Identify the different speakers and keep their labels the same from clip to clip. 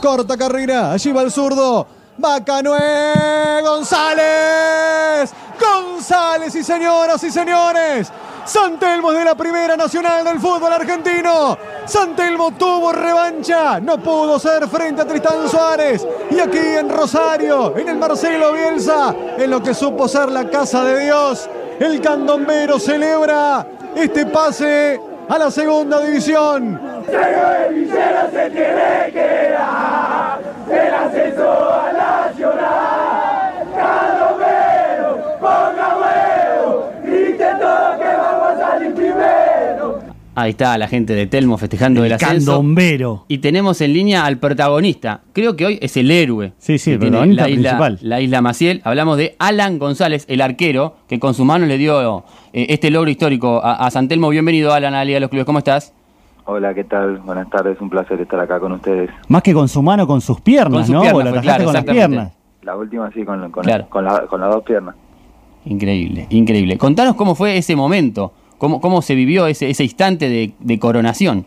Speaker 1: Corta carrera, allí va el zurdo. Bacanué González. González y señoras y señores. Santelmo de la Primera Nacional del Fútbol Argentino. Santelmo tuvo revancha, no pudo ser frente a Tristán Suárez. Y aquí en Rosario, en el Marcelo Bielsa, en lo que supo ser la casa de Dios, el candombero celebra este pase a la segunda división.
Speaker 2: se tiene que dar el ascenso a Nacional. Candombero, ponga huevo, grite todo que vamos a salir primero.
Speaker 3: Ahí está la gente de Telmo festejando el,
Speaker 4: El
Speaker 3: ascenso.
Speaker 4: candombero.
Speaker 3: Y tenemos en línea al protagonista. Creo que hoy es el héroe.
Speaker 4: Sí, sí, el protagonista
Speaker 3: la isla,
Speaker 4: principal.
Speaker 3: La isla Maciel. Hablamos de Alan González, el arquero, que con su mano le dio eh, este logro histórico a, a San Telmo. Bienvenido, Alan, a la Liga de los Clubes. ¿Cómo estás?
Speaker 5: Hola, ¿qué tal? Buenas tardes, un placer estar acá con ustedes.
Speaker 4: Más que con su mano, con sus piernas,
Speaker 3: Con sus
Speaker 4: ¿no?
Speaker 3: piernas
Speaker 4: la
Speaker 3: claro,
Speaker 4: con las
Speaker 3: exactamente.
Speaker 4: piernas.
Speaker 5: La última sí, con, con,
Speaker 3: Claro.
Speaker 5: con, la- con las dos piernas.
Speaker 3: Increíble, increíble. Contanos cómo fue ese momento, cómo, cómo se vivió ese, ese instante de, de coronación.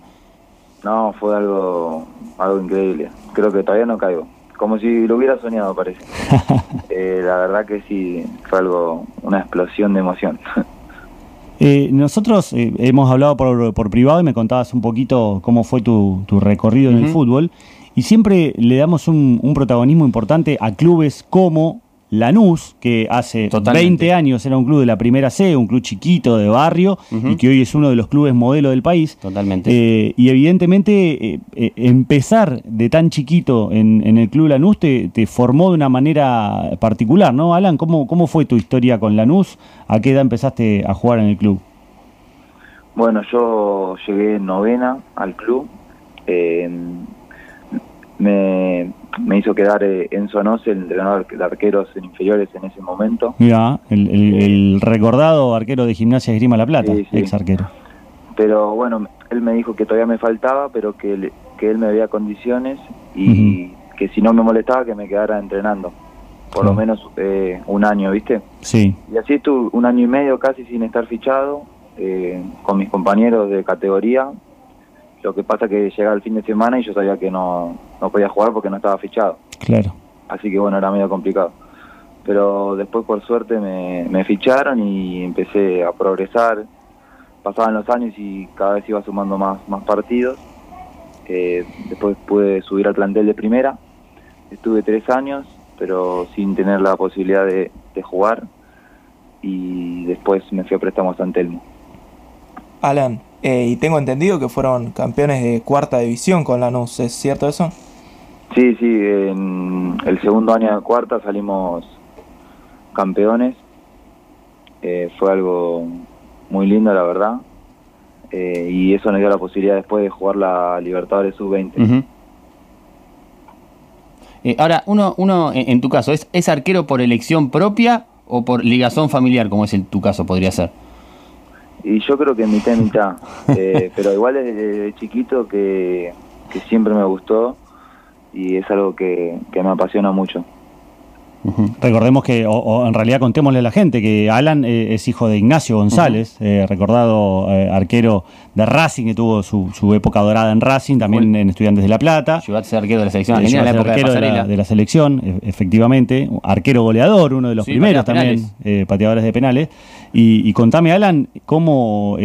Speaker 5: No, fue algo, algo increíble. Creo que todavía no caigo. Como si lo hubiera soñado, parece. Eh, la verdad que sí, fue algo, una explosión de emoción.
Speaker 4: Eh, nosotros eh, hemos hablado por, por privado y me contabas un poquito cómo fue tu, tu recorrido en el fútbol. Y siempre le damos un, un protagonismo importante a clubes como Lanús, que hace
Speaker 3: Totalmente.
Speaker 4: 20 años era un club de la primera C, un club chiquito de barrio, y que hoy es uno de los clubes modelo del país.
Speaker 3: Totalmente.
Speaker 4: Eh, y evidentemente eh, eh, empezar de tan chiquito en, en el Club Lanús te, te formó de una manera particular, ¿no? Alan, ¿cómo, ¿cómo fue tu historia con Lanús? ¿A qué edad empezaste a jugar en el club?
Speaker 5: Bueno, yo llegué en novena al club. eh, me, me hizo quedar eh, Enzo Nose, el entrenador de arqueros en inferiores en ese momento.
Speaker 4: Mira, el, el- el recordado arquero de Gimnasia Esgrima La Plata,
Speaker 5: Sí, sí.
Speaker 4: ex arquero.
Speaker 5: pero bueno, él me dijo que todavía me faltaba, pero que él, que él me veía condiciones y que si no me molestaba que me quedara entrenando, por lo menos eh, un año, ¿viste?
Speaker 4: Sí,
Speaker 5: Y así estuve un año y medio casi sin estar fichado, eh, con mis compañeros de categoría. Lo que pasa que llegaba el fin de semana y yo sabía que no, no podía jugar porque no estaba fichado.
Speaker 4: claro.
Speaker 5: Así que bueno, era medio complicado. Pero después por suerte me, me ficharon y empecé a progresar. Pasaban los años y cada vez iba sumando más, más partidos. Eh, después pude subir al plantel de primera. Estuve tres años, pero sin tener la posibilidad de, de jugar. Y después me fui a préstamo a San Telmo.
Speaker 6: Alan, eh, y tengo entendido que fueron campeones de cuarta división con Lanús, ¿es cierto eso?
Speaker 5: Sí, sí, en el segundo año de cuarta salimos campeones. Eh, fue algo muy lindo, la verdad. Eh, y eso nos dio la posibilidad después de jugar la Libertadores Sub-20.
Speaker 3: Ujú. Eh, ahora, uno, uno en, en tu caso, ¿es, ¿es arquero por elección propia o por ligazón familiar, como es en tu caso podría ser?
Speaker 5: Y yo creo que mitad y mitad. Eh, pero igual desde chiquito que, que siempre me gustó y es algo que, que me apasiona mucho.
Speaker 4: Recordemos que, o, o en realidad contémosle a la gente, que Alan eh, es hijo de Ignacio González, eh, recordado eh, arquero de Racing, que tuvo su, su época dorada en Racing, también en Estudiantes de La Plata.
Speaker 3: Llegaste a ser arquero de la selección argentina la
Speaker 4: llegó
Speaker 3: época de
Speaker 4: arquero de la,
Speaker 3: Pasarela.
Speaker 4: de la selección, e- efectivamente. Arquero goleador, uno de los
Speaker 3: Sí,
Speaker 4: primeros también, pateadores de penales. Y, y contame, Alan, cómo,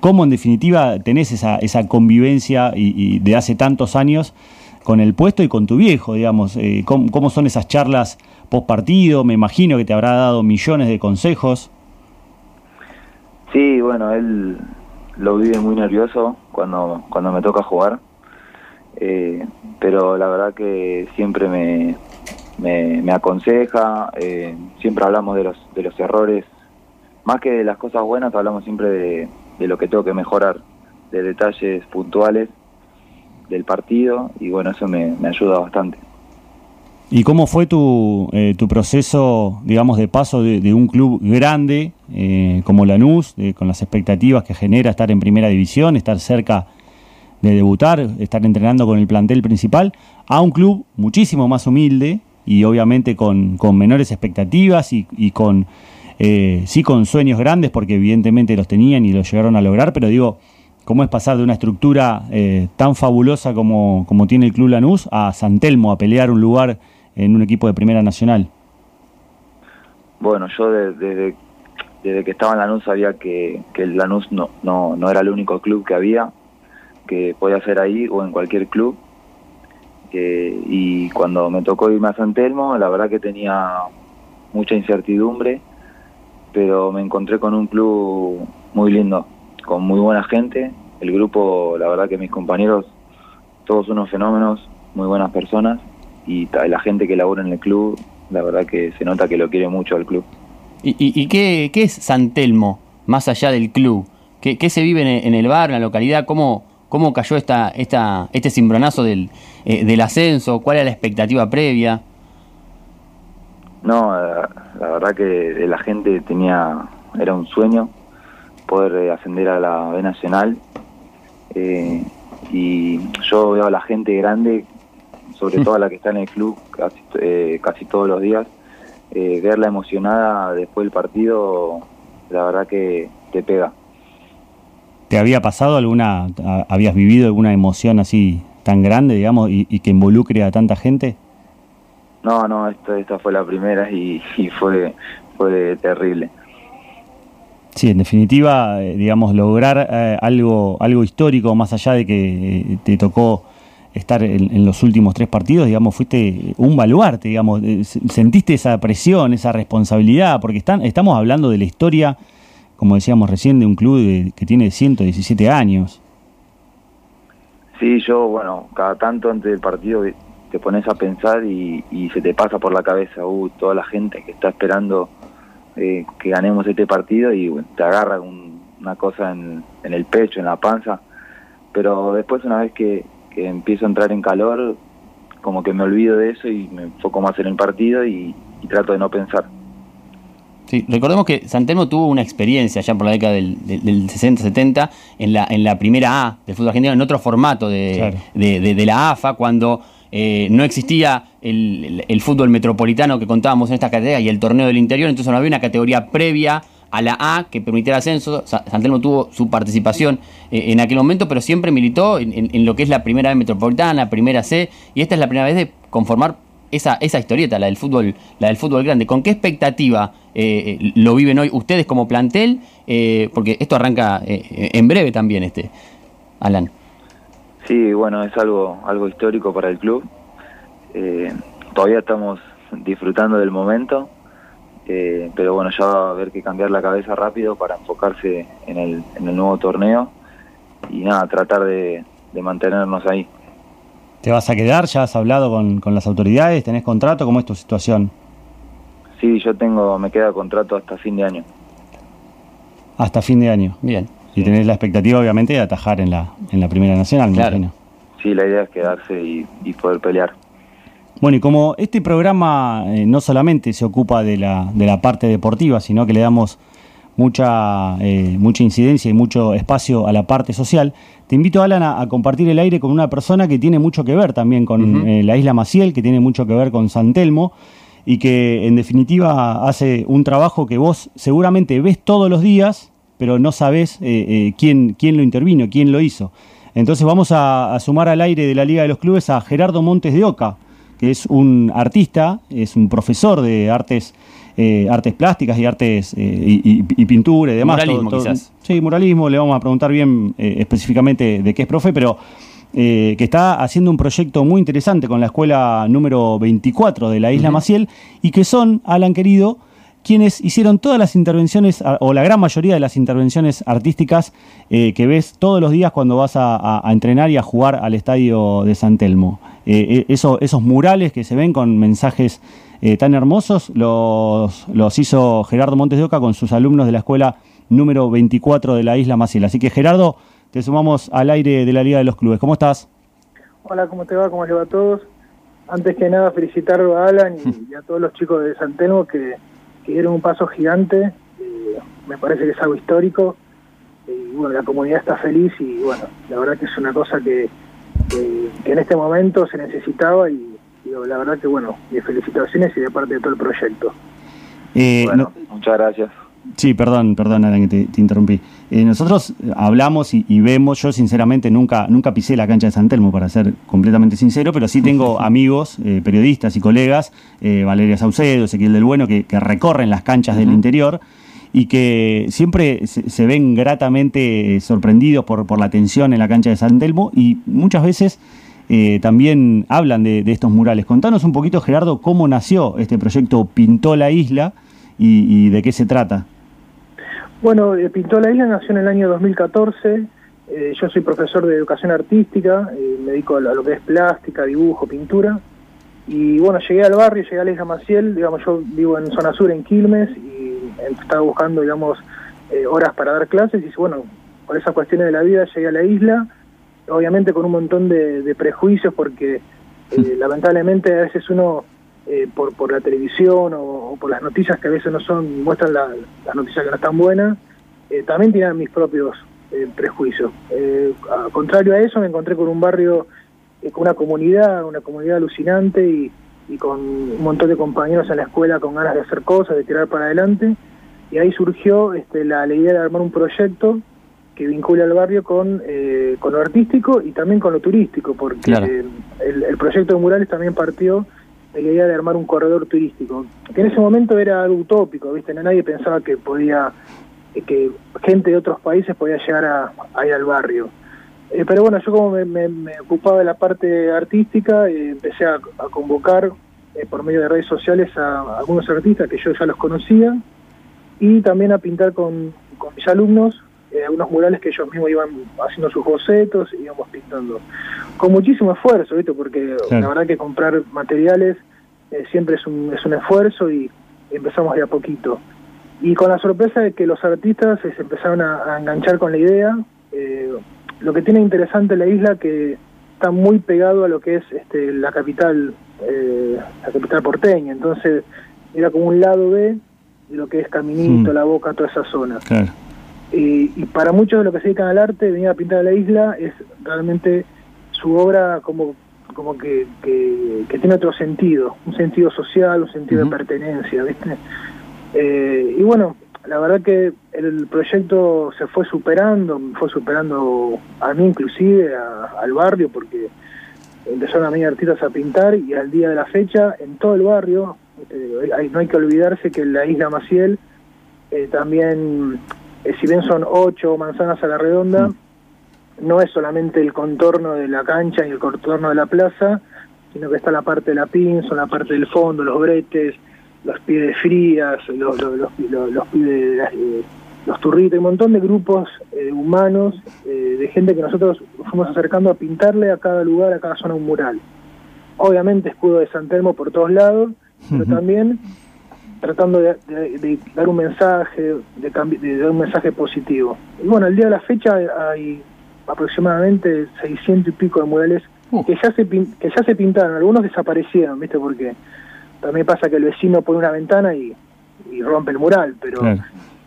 Speaker 4: cómo en definitiva tenés esa, esa convivencia y, y de hace tantos años con el puesto y con tu viejo, digamos. ¿cómo, cómo son esas charlas post partido? Me imagino que te habrá dado millones de consejos.
Speaker 5: Sí, bueno, él lo vive muy nervioso cuando, cuando me toca jugar, eh, pero la verdad que siempre me, me, aconseja, eh, siempre hablamos de los, de los errores, más que de las cosas buenas, hablamos siempre de, de lo que tengo que mejorar, de detalles puntuales del partido y bueno, eso me, me ayuda bastante.
Speaker 4: ¿Y cómo fue tu, eh, tu proceso, digamos, de paso de, un club grande eh, como Lanús, eh, con las expectativas que genera estar en primera división, estar cerca de debutar, estar entrenando con el plantel principal, a un club muchísimo más humilde y obviamente con, menores expectativas y, con, eh, sí con sueños grandes, porque evidentemente los tenían y los llegaron a lograr, pero digo, cómo es pasar de una estructura eh, tan fabulosa como, como tiene el Club Lanús a San Telmo, a pelear un lugar en un equipo de Primera Nacional.
Speaker 5: Bueno, yo desde, desde que estaba en Lanús sabía que, que Lanús no, no, no era el único club que había, que podía ser ahí o en cualquier club. Y cuando me tocó irme a San Telmo, la verdad que tenía mucha incertidumbre, pero me encontré con un club muy lindo, con muy buena gente. El grupo, la verdad que mis compañeros, todos unos fenómenos, muy buenas personas, y la gente que labora en el club, la verdad que se nota que lo quiere mucho al club.
Speaker 3: ¿Y, y, qué, qué, es San Telmo, más allá del club? ¿Qué, qué se vive en, en el bar, en la localidad? ¿Cómo, cómo cayó esta, esta, este cimbronazo del, eh, del ascenso? ¿Cuál era la expectativa previa?
Speaker 5: No, la, la verdad que la gente tenía, era un sueño poder eh, ascender a la B Nacional. Eh, y yo veo a la gente grande, sobre todo a la que está en el club casi, eh, casi todos los días, eh, verla emocionada después del partido, la verdad que te pega.
Speaker 4: ¿Te había pasado alguna, habías vivido alguna emoción así tan grande, digamos, y, y que involucre a tanta gente?
Speaker 5: No, no, esta, esta fue la primera y, y fue, fue terrible.
Speaker 4: Sí, en definitiva, eh, digamos, lograr eh, algo, algo histórico, más allá de que eh, te tocó estar en, los últimos tres partidos, digamos, fuiste un baluarte, digamos, eh, sentiste esa presión, esa responsabilidad, porque están, estamos hablando de la historia, como decíamos recién, de un club de, que tiene 117 años.
Speaker 5: Sí, yo, bueno, cada tanto antes del partido te pones a pensar y, y se te pasa por la cabeza, uh, toda la gente que está esperando eh, que ganemos este partido y te agarra un, una cosa en, en, el pecho, en la panza, pero después una vez que, que, empiezo a entrar en calor, como que me olvido de eso y me enfoco más en el partido y, y trato de no pensar.
Speaker 3: Sí, recordemos que Santelmo tuvo una experiencia ya por la década del, del, del 60-70 en la, en la primera A del fútbol argentino, en otro formato de, claro. de, de, de la AFA, cuando eh, no existía el, el, el, fútbol metropolitano que contábamos en esta categoría y el torneo del interior, entonces no había una categoría previa a la A que permitiera ascenso. Santelmo tuvo su participación eh, en aquel momento, pero siempre militó en, lo que es la primera B metropolitana, primera C, y esta es la primera vez de conformar esa, esa historieta, la del fútbol, la del fútbol grande. ¿Con qué expectativa eh, lo viven hoy ustedes como plantel? Eh, porque esto arranca eh, en breve también, este, Alan.
Speaker 5: Sí, bueno, es algo, algo histórico para el club. Eh, todavía estamos disfrutando del momento, eh, pero bueno, ya va a haber que cambiar la cabeza rápido para enfocarse en el, en el nuevo torneo y nada, tratar de, de, mantenernos ahí.
Speaker 4: ¿Te vas a quedar? ¿Ya has hablado con, con, las autoridades? ¿Tenés contrato? ¿Cómo es tu situación?
Speaker 5: Sí, yo tengo, me queda contrato hasta fin de año.
Speaker 4: Hasta fin de año.
Speaker 3: Bien.
Speaker 4: Y tenés la expectativa, obviamente, de atajar en la, en la Primera Nacional,
Speaker 3: claro.
Speaker 4: imagino.
Speaker 5: Sí, la idea es quedarse y, y poder pelear.
Speaker 4: Bueno, y como este programa eh, no solamente se ocupa de la, de la parte deportiva, sino que le damos mucha, eh, mucha incidencia y mucho espacio a la parte social, te invito, Alan, a, a, compartir el aire con una persona que tiene mucho que ver también con uh -huh. eh, la isla Maciel, que tiene mucho que ver con San Telmo, y que en definitiva hace un trabajo que vos seguramente ves todos los días, pero no sabés quién, quién lo intervino, quién lo hizo. Entonces vamos a, a, sumar al aire de la Liga de los Clubes a Gerardo Montes de Oca, que es un artista, es un profesor de artes, eh, artes plásticas y artes y, y, y, pintura y demás.
Speaker 3: Muralismo todo, todo, quizás.
Speaker 4: Sí, muralismo, le vamos a preguntar bien eh, específicamente de qué es profe, pero eh, que está haciendo un proyecto muy interesante con la escuela número 24 de la isla uh -huh. Maciel y que son, Alan querido, quienes hicieron todas las intervenciones, o la gran mayoría de las intervenciones artísticas eh, que ves todos los días cuando vas a, a, a, entrenar y a jugar al estadio de San Telmo. Eh, eso, esos murales que se ven con mensajes eh, tan hermosos los, los hizo Gerardo Montes de Oca con sus alumnos de la escuela número 24 de la isla Maciel. Así que Gerardo, te sumamos al aire de la Liga de los Clubes. ¿Cómo estás?
Speaker 7: Hola, ¿cómo te va? ¿Cómo les va a todos? Antes que nada, felicitarlo a Alan y, a todos los chicos de San Telmo que dieron un paso gigante, eh, me parece que es algo histórico, y bueno, la comunidad está feliz y bueno, la verdad que es una cosa que, que, que en este momento se necesitaba y, y, la verdad que bueno, mis felicitaciones y de parte de todo el proyecto.
Speaker 5: Eh, bueno, no, muchas gracias.
Speaker 4: Sí, perdón, perdón, Alan, que te, interrumpí. Eh, nosotros hablamos y, vemos, yo sinceramente nunca, nunca pisé la cancha de San Telmo, para ser completamente sincero, pero sí tengo amigos, eh, periodistas y colegas, eh, Valeria Saucedo, Ezequiel del Bueno, que, recorren las canchas del interior y que siempre se, ven gratamente sorprendidos por, por la atención en la cancha de San Telmo y muchas veces también hablan de, de estos murales. Contanos un poquito, Gerardo, cómo nació este proyecto Pintó la Isla y, de qué se trata.
Speaker 7: Bueno, eh, Pintó la Isla nació en el año 2014. Eh, yo soy profesor de educación artística, eh, me dedico a lo que es plástica, dibujo, pintura. Y bueno, llegué al barrio, llegué a la isla Maciel, digamos, yo vivo en zona sur, en Quilmes, y estaba buscando, digamos, horas para dar clases. Y bueno, por esas cuestiones de la vida llegué a la isla, obviamente con un montón de, prejuicios, porque lamentablemente a veces uno eh, por, por la televisión o, por las noticias que a veces no son, muestran las noticias que no están buenas, eh, también tienen mis propios eh, prejuicios. a contrario a eso, me encontré con un barrio, con una comunidad, una comunidad alucinante y, con un montón de compañeros en la escuela con ganas de hacer cosas, de tirar para adelante. Y ahí surgió este, la, idea de armar un proyecto que vincula al barrio con, con lo artístico y también con lo turístico, porque el, el proyecto de murales también partió la idea de armar un corredor turístico, que en ese momento era algo utópico, ¿viste? nadie pensaba que podía, eh, que gente de otros países podía llegar a, ir al barrio. Eh, pero bueno, yo como me, ocupaba de la parte artística, eh, empecé a, convocar por medio de redes sociales a, algunos artistas que yo ya los conocía y también a pintar con, mis alumnos algunos murales que ellos mismos iban haciendo sus bocetos y íbamos pintando con muchísimo esfuerzo, ¿viste? Porque la verdad que comprar materiales eh, siempre es un, es un esfuerzo y empezamos de a poquito. Y con la sorpresa de que los artistas se empezaron a, enganchar con la idea, eh, lo que tiene interesante la isla que está muy pegado a lo que es este, la capital, eh, la capital porteña, entonces era como un lado B de lo que es Caminito, mm. La Boca, toda esa zona. y para muchos de los que se dedican al arte, venir a pintar la isla es realmente su obra como, como que, que, tiene otro sentido, un sentido social, un sentido de pertenencia, ¿viste? Eh, y bueno, la verdad que el proyecto se fue superando, fue superando a mí inclusive, al barrio, porque empezaron a venir artistas a pintar y al día de la fecha, en todo el barrio, no hay que olvidarse que la isla Maciel eh, también, eh, si bien son ocho manzanas a la redonda, mm no es solamente el contorno de la cancha y el contorno de la plaza, sino que está la parte de la pinza, la parte del fondo, los bretes, los pies frías, los, los, los, los, eh, los turritos, un montón de grupos eh, humanos, eh, de gente que nosotros fuimos acercando a pintarle a cada lugar, a cada zona un mural. Obviamente escudo de San Telmo por todos lados, pero también tratando de, dar un mensaje, de, de, dar un mensaje positivo. Y bueno, el día de la fecha hay aproximadamente 600 y pico de murales uh. que ya se que ya se pintaron, algunos desaparecieron, ¿viste? Porque también pasa que el vecino pone una ventana y, rompe el mural, pero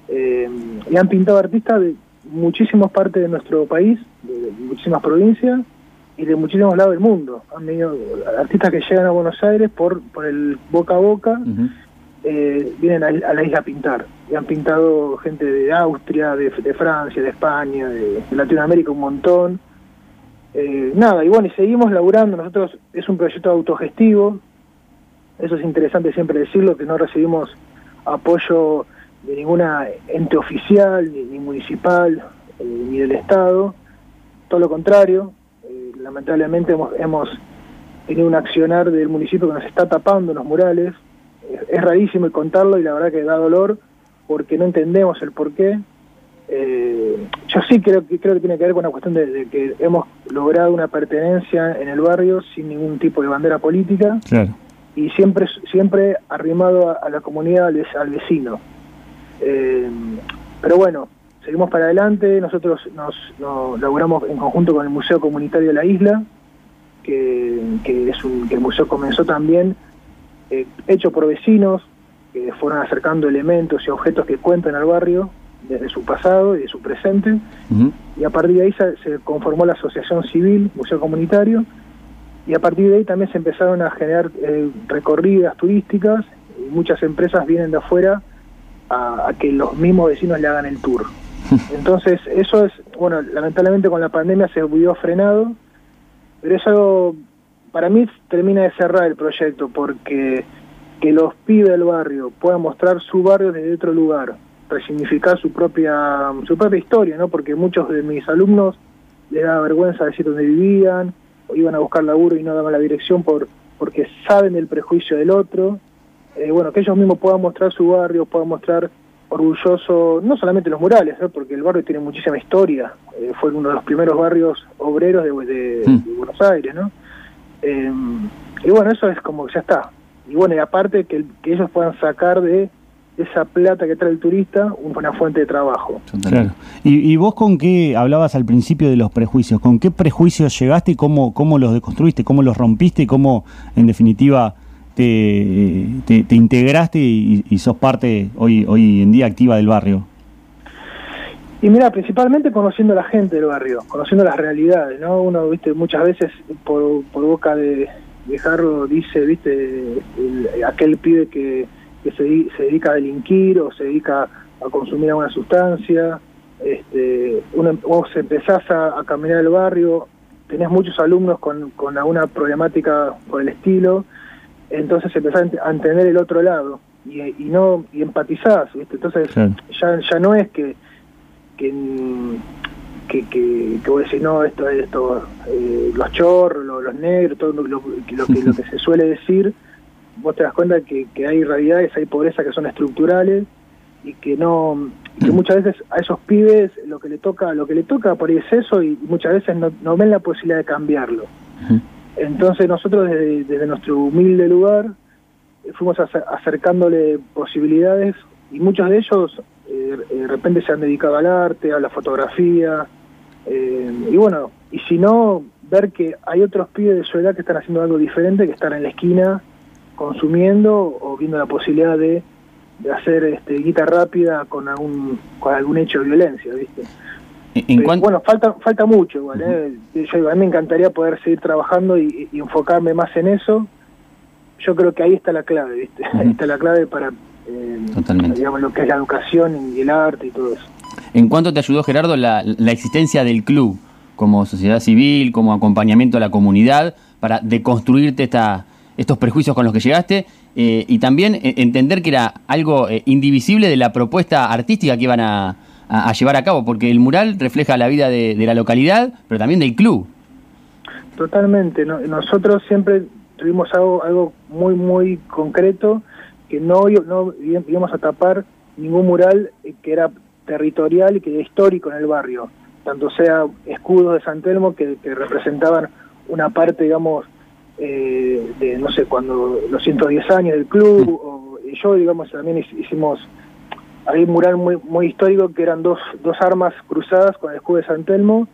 Speaker 7: eh, y han pintado artistas de muchísimas partes de nuestro país, de, muchísimas provincias y de muchísimos lados del mundo. Han venido artistas que llegan a Buenos Aires por, por el boca a boca eh, vienen a, la isla a pintar. Y han pintado gente de Austria, de, Francia, de España, de, Latinoamérica un montón. Eh, nada, y bueno, y seguimos laburando. Nosotros es un proyecto autogestivo. Eso es interesante siempre decirlo, que no recibimos apoyo de ninguna ente oficial, ni, municipal, eh, ni del Estado. Todo lo contrario. Lamentablemente hemos, hemos tenido un accionar del municipio que nos está tapando los murales es rarísimo contarlo y la verdad que da dolor porque no entendemos el por qué. Eh, yo sí creo que creo que tiene que ver con la cuestión de, que hemos logrado una pertenencia en el barrio sin ningún tipo de bandera política y siempre siempre arrimado a, la comunidad al, vecino. Eh, pero bueno, seguimos para adelante. Nosotros nos, nos laburamos en conjunto con el Museo Comunitario de la Isla, que, es un, que el museo comenzó también eh, hecho por vecinos que fueron acercando elementos y objetos que cuentan al barrio desde su pasado y de su presente. Y a partir de ahí se, conformó la Asociación Civil, Museo Comunitario, y a partir de ahí también se empezaron a generar eh, recorridas turísticas, y muchas empresas vienen de afuera a, que los mismos vecinos le hagan el tour. Entonces, eso es, bueno, lamentablemente con la pandemia se vio frenado, pero eso para mí termina de cerrar el proyecto porque que los pibes del barrio puedan mostrar su barrio desde otro lugar, resignificar su propia su propia historia, ¿no? Porque muchos de mis alumnos les da vergüenza decir dónde vivían, o iban a buscar laburo y no daban la dirección por porque saben el prejuicio del otro. Eh, bueno, que ellos mismos puedan mostrar su barrio, puedan mostrar orgulloso, no solamente los murales, porque el barrio tiene muchísima historia, eh, fue uno de los primeros barrios obreros de, hmm. Buenos Aires, ¿no? Eh, y bueno, eso es como que ya está. Y bueno, y aparte que, que ellos puedan sacar de esa plata que trae el turista una fuente de trabajo.
Speaker 4: Claro. ¿Y, vos con qué hablabas al principio de los prejuicios? ¿Con qué prejuicios llegaste y cómo, cómo los deconstruiste, cómo los rompiste y cómo, en definitiva, te, te, integraste y, sos parte hoy, hoy en día activa del barrio?
Speaker 7: Y mira, principalmente conociendo a la gente del barrio, conociendo las realidades, ¿no? Uno, viste, muchas veces por, por boca de, de dice, viste, aquel pibe que que se, se, dedica a delinquir o se dedica a consumir alguna sustancia, este, uno, vos empezás a, caminar el barrio, tenés muchos alumnos con, con alguna problemática por el estilo, entonces empezás a entender el otro lado y, y no y empatizás, ¿viste? entonces ya, ya no es que que, que, que, vos decís, no, esto es esto, eh, los chorros, los, negros, todo lo, lo, que, lo que se suele decir, vos te das cuenta que, que hay realidades, hay pobreza que son estructurales y que no que mm. muchas veces a esos pibes lo que le toca lo que le toca por ahí es eso y muchas veces no, no ven la posibilidad de cambiarlo entonces nosotros desde, nuestro humilde lugar fuimos acercándole posibilidades y muchos de ellos eh, de repente se han dedicado al arte a la fotografía eh, y bueno y si no ver que hay otros pibes de su edad que están haciendo algo diferente que están en la esquina consumiendo o viendo la posibilidad de, de hacer este, guita rápida con algún, con algún hecho de violencia, ¿viste? Bueno, falta falta mucho igual, ¿eh? Yo, a mí me encantaría poder seguir trabajando y, enfocarme más en eso. Yo creo que ahí está la clave, ¿viste? Ahí está la clave para, eh, digamos, lo que es la educación y el arte y todo eso.
Speaker 3: ¿En cuánto te ayudó, Gerardo, la, la existencia del club como sociedad civil, como acompañamiento a la comunidad, para deconstruirte esta, estos prejuicios con los que llegaste eh, y también eh, entender que era algo eh, indivisible de la propuesta artística que iban a, llevar a cabo, porque el mural refleja la vida de, la localidad, pero también del club.
Speaker 7: Totalmente, nosotros siempre tuvimos algo, algo muy, muy concreto, que no, no íbamos a tapar ningún mural que era territorial y que era histórico en el barrio, tanto sea escudos de San Telmo que, que representaban una parte, digamos, eh, de, no sé, cuando los 110 años del club, o, y yo, digamos, también hicimos, hay un mural muy, muy histórico que eran dos, dos armas cruzadas con el escudo de San Telmo,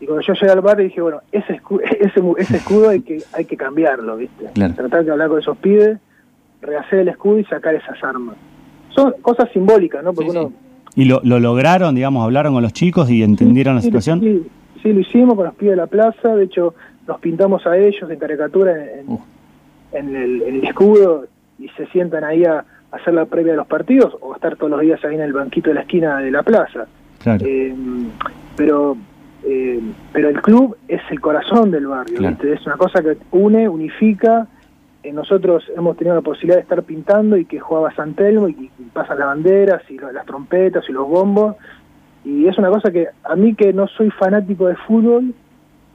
Speaker 7: y cuando yo llegué al bar dije, bueno, ese escudo, ese, ese escudo hay que, hay que cambiarlo, ¿viste? Tratar de hablar con esos pibes, rehacer el escudo y sacar esas armas. Son cosas simbólicas, ¿no? Porque uno...
Speaker 4: ¿Y lo, lo, lograron, digamos, hablaron con los chicos y entendieron la situación?
Speaker 7: Sí, sí, lo hicimos con los pibes de la plaza, de hecho los pintamos a ellos en caricatura en, el, escudo y se sientan ahí a, hacer la previa de los partidos o estar todos los días ahí en el banquito de la esquina de la plaza. Eh, pero eh, pero el club es el corazón del barrio, es una cosa que une, unifica. Eh, nosotros hemos tenido la posibilidad de estar pintando y que jugaba San Telmo y, y pasan las banderas y las trompetas y los bombos. Y es una cosa que a mí que no soy fanático de fútbol,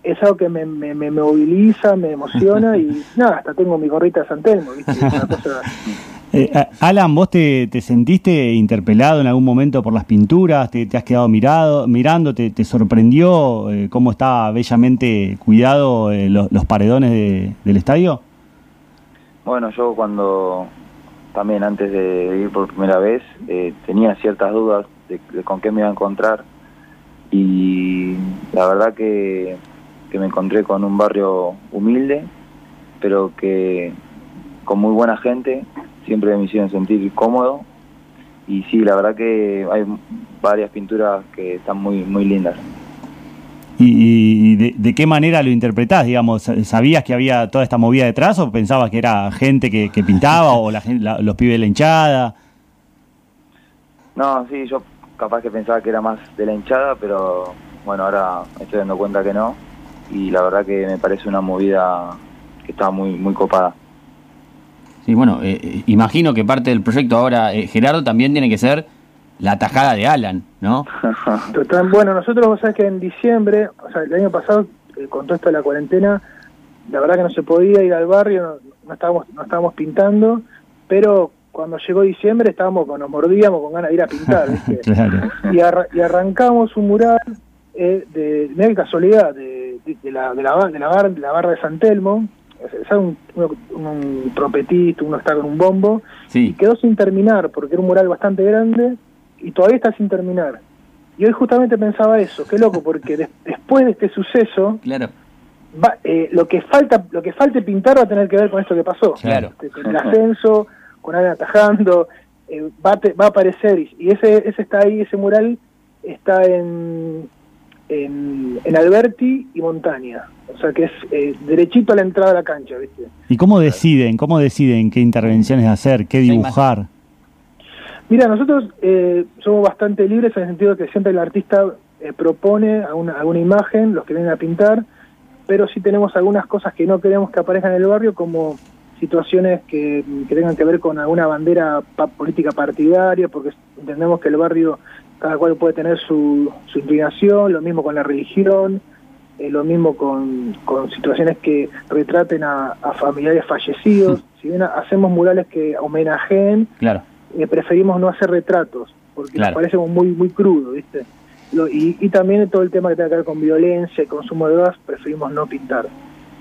Speaker 7: es algo que me, me, me, moviliza, me emociona y nada, hasta tengo mi gorrita de San Telmo,
Speaker 4: eh, Alan, ¿vos te, te, sentiste interpelado en algún momento por las pinturas? ¿Te, has quedado mirado, mirando? ¿Te, sorprendió eh, cómo estaba bellamente cuidado eh, los, paredones del estadio?
Speaker 5: Bueno, yo cuando también antes de ir por primera vez tenía ciertas dudas de con qué me iba a encontrar y la verdad que que me encontré con un barrio humilde, pero que con muy buena gente, siempre me hicieron sentir cómodo. Y sí, la verdad que hay varias pinturas que están muy, muy lindas.
Speaker 4: ¿Y, de, qué manera lo interpretás? Digamos, ¿Sabías que había toda esta movida detrás o pensabas que era gente que, pintaba o la, los pibes de la hinchada?
Speaker 5: No, sí, yo capaz que pensaba que era más de la hinchada, pero bueno, ahora me estoy dando cuenta que no. Y la verdad que me parece una movida que está muy, muy copada.
Speaker 3: Sí, bueno, eh, eh, imagino que parte del proyecto ahora, eh, Gerardo, también tiene que ser la tajada de Alan, ¿no?
Speaker 7: Total, bueno, nosotros, vos sabés que en diciembre, o sea, el año pasado, eh, con todo esto de la cuarentena, la verdad que no se podía ir al barrio, no, no estábamos no estábamos pintando, pero cuando llegó diciembre estábamos nos mordíamos con ganas de ir a pintar.
Speaker 4: Claro.
Speaker 7: y, y arrancamos un mural eh, de, qué casualidad, de, de- de la, de, la, de, la bar- de la barra de San Telmo, ¿sabes? Un, un, un trompetista, uno está con un bombo, y quedó sin terminar, porque era un mural bastante grande, y todavía está sin terminar. Y hoy justamente pensaba eso, qué loco, porque des- después de este suceso,
Speaker 3: claro.
Speaker 7: va, eh, lo que falta lo que falte pintar va a tener que ver con esto que pasó.
Speaker 3: Claro.
Speaker 7: Este, Con el ascenso, con alguien atajando, eh, va, te- va a aparecer, y, y ese, ese está ahí, ese mural está en, en, en Alberti y Montaña. O sea que es eh, derechito a la entrada de la cancha, ¿viste?
Speaker 4: ¿Y cómo deciden? ¿Cómo deciden qué intervenciones hacer? ¿Qué dibujar?
Speaker 7: Mira, nosotros eh, somos bastante libres en el sentido de que siempre el artista eh, propone alguna, alguna imagen, los que vienen a pintar, pero sí tenemos algunas cosas que no queremos que aparezcan en el barrio, como situaciones que, que tengan que ver con alguna bandera pa- política partidaria, porque entendemos que el barrio cada cual puede tener su, su inclinación, lo mismo con la religión, eh, lo mismo con, con situaciones que retraten a, a familiares fallecidos. Si bien hacemos murales que homenajeen,
Speaker 3: Claro.
Speaker 7: eh, preferimos no hacer retratos, porque
Speaker 3: Claro.
Speaker 7: nos parece muy muy crudo, ¿viste? Lo- y, y también todo el tema que tenga que ver con violencia y consumo de gas, preferimos no pintar.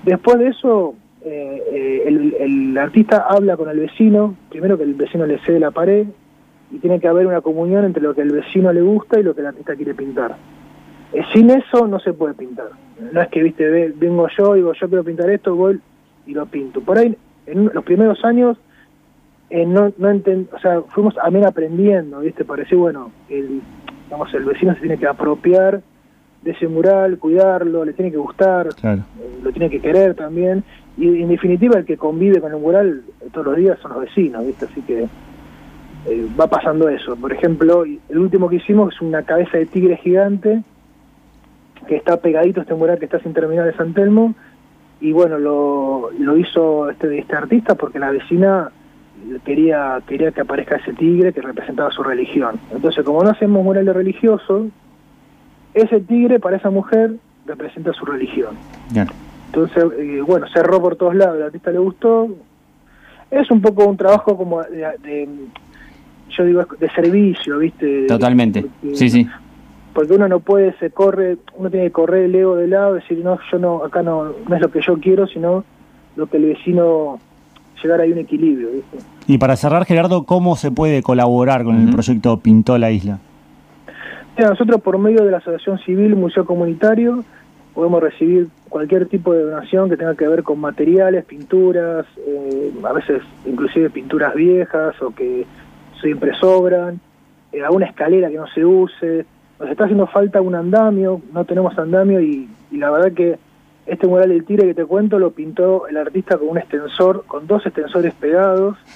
Speaker 7: Después de eso, eh, el, el artista habla con el vecino, primero que el vecino le cede la pared, y tiene que haber una comunión entre lo que el vecino le gusta y lo que el artista quiere pintar. Eh, sin eso no se puede pintar. No es que, viste, ve- vengo yo, digo, yo quiero pintar esto, voy y lo pinto. Por ahí, en los primeros años, eh, no, no enten- o sea, fuimos también aprendiendo, ¿viste? Pareció, bueno, el, vamos, el vecino se tiene que apropiar de ese mural, cuidarlo, le tiene que gustar,
Speaker 4: Claro.
Speaker 7: eh, lo tiene que querer también, y en definitiva el que convive con el mural todos los días son los vecinos, ¿viste? Así que eh, va pasando eso. Por ejemplo, el último que hicimos es una cabeza de tigre gigante, que está pegadito a este mural que está sin terminar de San Telmo, y bueno, lo, lo hizo este, este artista porque la vecina quería quería que aparezca ese tigre que representaba su religión. Entonces, como no hacemos murales religiosos, ese tigre para esa mujer representa su religión. Entonces, eh, bueno, cerró por todos lados, al artista le gustó. Es un poco un trabajo como de, de- yo digo, de servicio, ¿viste? De-
Speaker 3: Totalmente.
Speaker 7: porque-
Speaker 3: Sí, sí.
Speaker 7: Porque uno no puede, se corre, uno tiene que correr el ego de lado, decir, no, yo no, acá no, no es lo que yo quiero, sino lo que el vecino, llegar ahí a un equilibrio, ¿viste?
Speaker 4: Y para cerrar, Gerardo, ¿cómo se puede colaborar con el proyecto Pintó la Isla?
Speaker 7: Mira, nosotros por medio de la Asociación Civil Museo Comunitario podemos recibir cualquier tipo de donación que tenga que ver con materiales, pinturas, eh, a veces inclusive pinturas viejas o que siempre sobran, eh, alguna escalera que no se use. Nos está haciendo falta un andamio, no tenemos andamio y, y la verdad que este mural del tigre que te cuento lo pintó el artista con un extensor, con dos extensores pegados.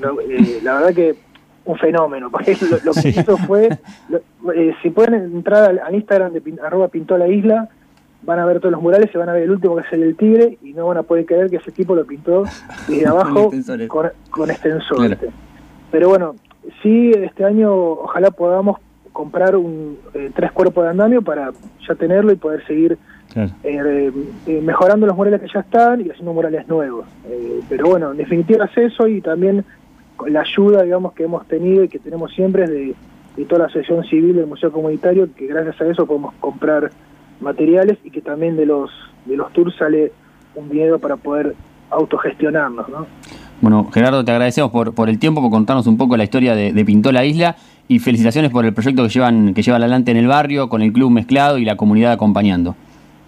Speaker 7: la, eh, la verdad que un fenómeno, porque lo, lo que
Speaker 4: Sí.
Speaker 7: hizo fue, lo- eh, si pueden entrar al, al Instagram de pin- arroba pintó la isla, van a ver todos los murales y van a ver el último que es el del tigre y no van a poder creer que ese tipo lo pintó desde abajo con, con extensor. Pero bueno, sí, este año ojalá podamos comprar un, eh, tres cuerpos de andamio para ya tenerlo y poder seguir
Speaker 4: Claro.
Speaker 7: eh, eh, mejorando los murales que ya están y haciendo murales nuevos. Eh, pero bueno, en definitiva es eso y también con la ayuda, digamos, que hemos tenido y que tenemos siempre es de, de toda la asociación civil del Museo Comunitario, que gracias a eso podemos comprar materiales y que también de los de los tours sale un dinero para poder autogestionarnos, ¿no?
Speaker 3: Bueno, Gerardo, te agradecemos por, por el tiempo, por contarnos un poco la historia de, de Pintó la Isla y felicitaciones por el proyecto que llevan que llevan adelante en el barrio con el club mezclado y la comunidad acompañando.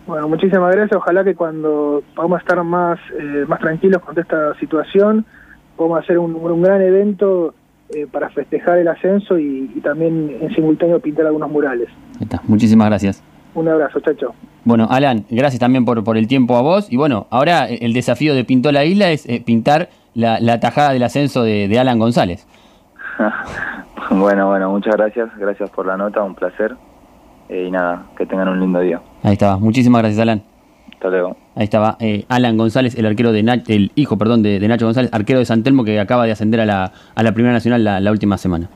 Speaker 7: Bueno, muchísimas gracias. Ojalá que cuando podamos estar más, eh, más tranquilos con esta situación, podamos hacer un, un gran evento eh, para festejar el ascenso y, y también en simultáneo pintar algunos murales.
Speaker 3: Ahí está. Muchísimas gracias.
Speaker 7: Un abrazo, chao.
Speaker 3: Bueno, Alan, gracias también por, por el tiempo a vos. Y bueno, ahora el desafío de Pintó la Isla es eh, pintar la, la tajada del ascenso de, de Alan González.
Speaker 5: Bueno, bueno, muchas gracias. Gracias por la nota, un placer. Eh, y nada, que tengan un lindo día.
Speaker 3: Ahí estaba. Muchísimas gracias, Alan.
Speaker 5: Hasta luego.
Speaker 3: Ahí estaba eh, Alan González, el arquero de Nach- el hijo, perdón, de, de Nacho González, arquero de San Telmo que acaba de ascender a la, a la Primera Nacional la- la última semana.